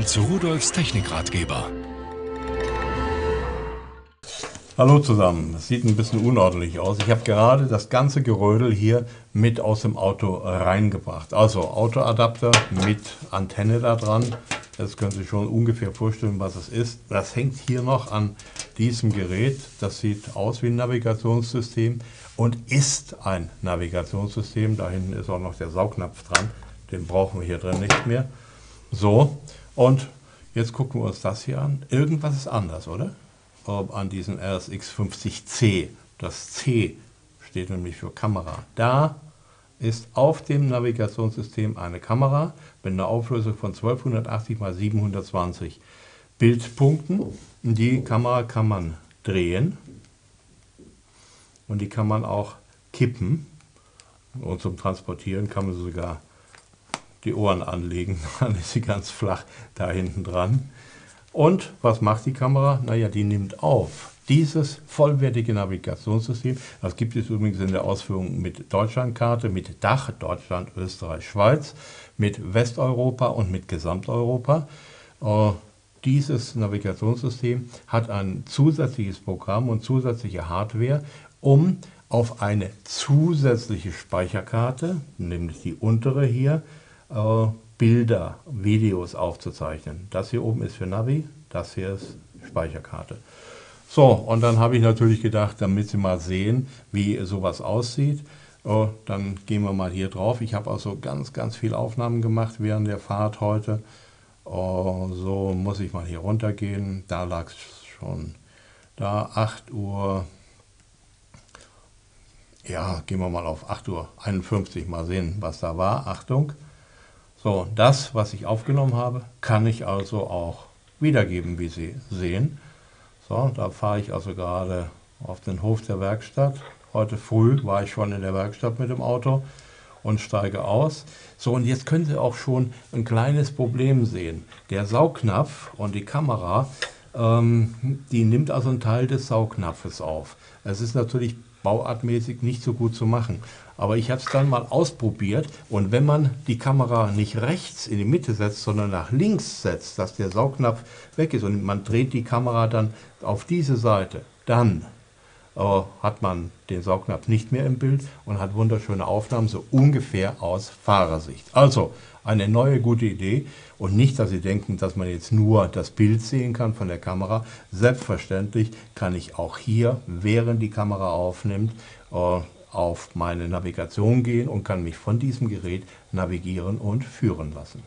Willkommen zu Rudolfs Technikratgeber. Hallo zusammen, es sieht ein bisschen unordentlich aus. Ich habe gerade das ganze Gerödel hier mit aus dem Auto reingebracht. Also Autoadapter mit Antenne da dran. Jetzt können Sie schon ungefähr vorstellen, was es ist. Das hängt hier noch an diesem Gerät. Das sieht aus wie ein Navigationssystem und ist ein Navigationssystem. Da hinten ist auch noch der Saugnapf dran. Den brauchen wir hier drin nicht mehr. So, und jetzt gucken wir uns das hier an. Irgendwas ist anders, oder? An diesem RSX 50C. Das C steht nämlich für Kamera. Da ist auf dem Navigationssystem eine Kamera mit einer Auflösung von 1280 x 720 Bildpunkten. Die Kamera kann man drehen und die kann man auch kippen. Und zum Transportieren kann man sogar die Ohren anlegen, dann ist sie ganz flach da hinten dran. Und was macht die Kamera? Naja, die nimmt auf. Dieses vollwertige Navigationssystem, das gibt es übrigens in der Ausführung mit Deutschlandkarte, mit Dach Deutschland, Österreich, Schweiz, mit Westeuropa und mit Gesamteuropa. Äh, dieses Navigationssystem hat ein zusätzliches Programm und zusätzliche Hardware, um auf eine zusätzliche Speicherkarte, nämlich die untere hier, äh, Bilder, Videos aufzuzeichnen. Das hier oben ist für Navi, das hier ist Speicherkarte. So, und dann habe ich natürlich gedacht, damit Sie mal sehen, wie sowas aussieht, äh, dann gehen wir mal hier drauf. Ich habe also ganz, ganz viele Aufnahmen gemacht während der Fahrt heute. Äh, so muss ich mal hier runtergehen. Da lag es schon da, 8 Uhr. Ja, gehen wir mal auf 8.51 Uhr, mal sehen, was da war. Achtung. So, das, was ich aufgenommen habe, kann ich also auch wiedergeben, wie Sie sehen. So, da fahre ich also gerade auf den Hof der Werkstatt. Heute früh war ich schon in der Werkstatt mit dem Auto und steige aus. So, und jetzt können Sie auch schon ein kleines Problem sehen. Der Saugnapf und die Kamera, ähm, die nimmt also einen Teil des Saugnapfes auf. Es ist natürlich bauartmäßig nicht so gut zu machen. Aber ich habe es dann mal ausprobiert und wenn man die Kamera nicht rechts in die Mitte setzt, sondern nach links setzt, dass der Saugnapf weg ist und man dreht die Kamera dann auf diese Seite, dann hat man den Saugnapf nicht mehr im Bild und hat wunderschöne Aufnahmen, so ungefähr aus Fahrersicht. Also eine neue gute Idee und nicht, dass Sie denken, dass man jetzt nur das Bild sehen kann von der Kamera. Selbstverständlich kann ich auch hier, während die Kamera aufnimmt, äh, auf meine Navigation gehen und kann mich von diesem Gerät navigieren und führen lassen.